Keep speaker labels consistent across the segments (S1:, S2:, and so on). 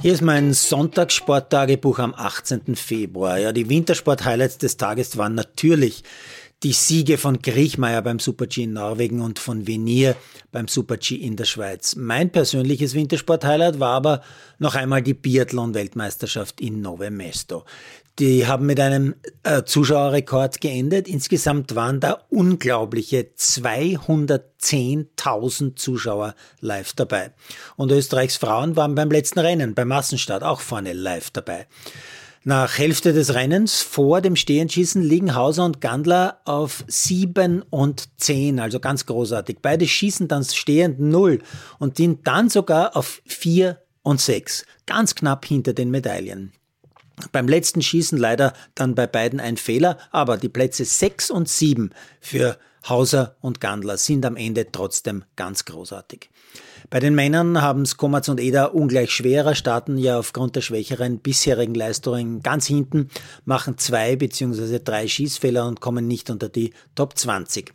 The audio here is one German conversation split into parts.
S1: Hier ist mein Sonntagssporttagebuch am 18. Februar. Ja, die Wintersport-Highlights des Tages waren natürlich die Siege von Griechmeier beim Super-G in Norwegen und von Venier beim Super-G in der Schweiz. Mein persönliches Wintersport-Highlight war aber noch einmal die Biathlon-Weltmeisterschaft in Nove Mesto. Die haben mit einem äh, Zuschauerrekord geendet. Insgesamt waren da unglaubliche 210.000 Zuschauer live dabei. Und Österreichs Frauen waren beim letzten Rennen, beim Massenstart, auch vorne live dabei. Nach Hälfte des Rennens vor dem Stehenschießen liegen Hauser und Gandler auf 7 und 10, also ganz großartig. Beide schießen dann stehend 0 und sind dann sogar auf 4 und 6, ganz knapp hinter den Medaillen. Beim letzten Schießen leider dann bei beiden ein Fehler, aber die Plätze 6 und 7 für Hauser und Gandler sind am Ende trotzdem ganz großartig. Bei den Männern haben es Komatz und Eder ungleich schwerer, starten ja aufgrund der schwächeren bisherigen Leistungen ganz hinten, machen zwei bzw. drei Schießfehler und kommen nicht unter die Top 20.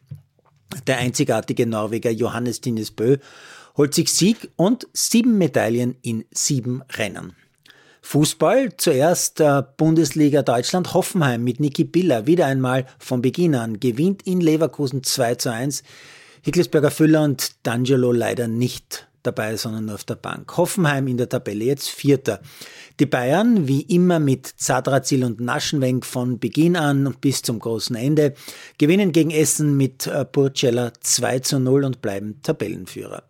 S1: Der einzigartige Norweger Johannes Dines Bö holt sich Sieg und sieben Medaillen in sieben Rennen. Fußball, zuerst äh, Bundesliga Deutschland, Hoffenheim mit Niki Biller, wieder einmal von Beginn an, gewinnt in Leverkusen 2 zu 1. Hickelsberger Füller und D'Angelo leider nicht dabei, sondern nur auf der Bank. Hoffenheim in der Tabelle jetzt Vierter. Die Bayern, wie immer mit Zadrazil und Naschenwenk von Beginn an bis zum großen Ende, gewinnen gegen Essen mit äh, Burcella 2 zu 0 und bleiben Tabellenführer.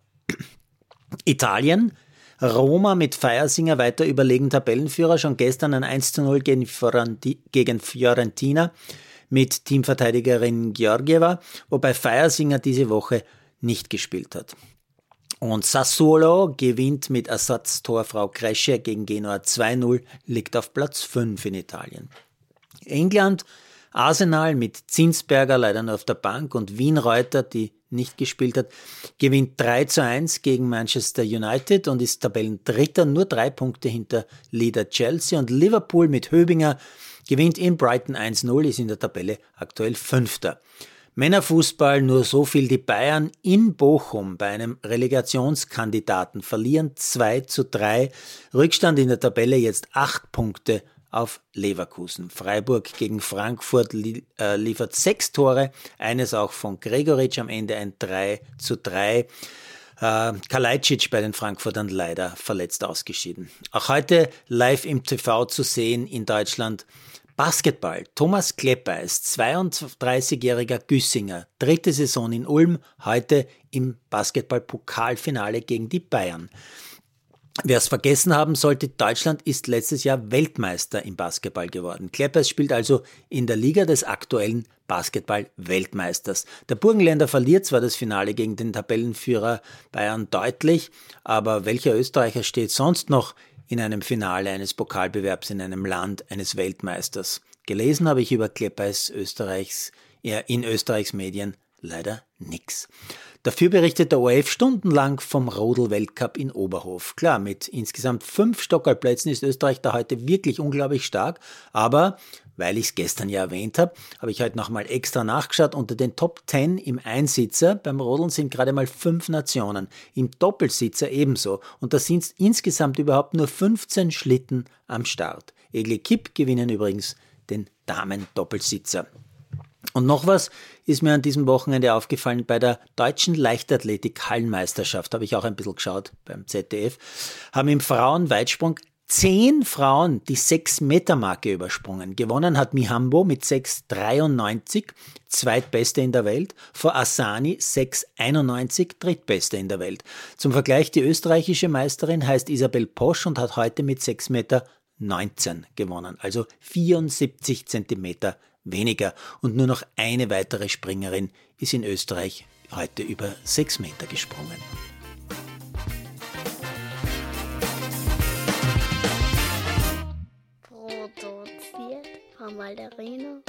S1: Italien, Roma mit Feiersinger weiter überlegen Tabellenführer, schon gestern ein 1 zu 0 gegen Fiorentina mit Teamverteidigerin Georgieva, wobei Feiersinger diese Woche nicht gespielt hat. Und Sassuolo gewinnt mit Ersatztorfrau Kresche gegen Genua 2-0, liegt auf Platz 5 in Italien. England, Arsenal mit Zinsberger leider nur auf der Bank und Wien Reuter, die nicht gespielt hat, gewinnt 3 zu 1 gegen Manchester United und ist Tabellendritter, nur drei Punkte hinter Leader Chelsea und Liverpool mit Höbinger gewinnt in Brighton 1-0, ist in der Tabelle aktuell Fünfter. Männerfußball nur so viel. Die Bayern in Bochum bei einem Relegationskandidaten verlieren 2 zu 3. Rückstand in der Tabelle jetzt acht Punkte auf Leverkusen. Freiburg gegen Frankfurt äh, liefert sechs Tore, eines auch von Gregoritsch am Ende ein 3 zu 3. Äh, Kalajdzic bei den Frankfurtern leider verletzt ausgeschieden. Auch heute live im TV zu sehen in Deutschland Basketball. Thomas Klepper ist 32-jähriger Güssinger. Dritte Saison in Ulm, heute im Basketball-Pokalfinale gegen die Bayern. Wer es vergessen haben sollte, Deutschland ist letztes Jahr Weltmeister im Basketball geworden. Kleppers spielt also in der Liga des aktuellen Basketball-Weltmeisters. Der Burgenländer verliert zwar das Finale gegen den Tabellenführer Bayern deutlich, aber welcher Österreicher steht sonst noch in einem Finale eines Pokalbewerbs in einem Land eines Weltmeisters? Gelesen habe ich über Kleppers Österreichs, in Österreichs Medien leider nix. Dafür berichtet der ORF stundenlang vom Rodel-Weltcup in Oberhof. Klar, mit insgesamt fünf Stockerplätzen ist Österreich da heute wirklich unglaublich stark, aber weil ich es gestern ja erwähnt habe, habe ich heute nochmal extra nachgeschaut. Unter den Top 10 im Einsitzer beim Rodeln sind gerade mal fünf Nationen, im Doppelsitzer ebenso. Und da sind insgesamt überhaupt nur 15 Schlitten am Start. Egle Kipp gewinnen übrigens den Damen-Doppelsitzer. Und noch was ist mir an diesem Wochenende aufgefallen bei der deutschen Leichtathletik-Hallenmeisterschaft, habe ich auch ein bisschen geschaut beim ZDF, haben im Frauenweitsprung zehn Frauen die 6-Meter-Marke übersprungen. Gewonnen hat Mihambo mit 6,93, zweitbeste in der Welt, vor Asani 6,91, drittbeste in der Welt. Zum Vergleich, die österreichische Meisterin heißt Isabel Posch und hat heute mit 6 Meter 19 gewonnen, also 74 Zentimeter weniger. Und nur noch eine weitere Springerin ist in Österreich heute über 6 Meter gesprungen.
S2: Produziert von Malderino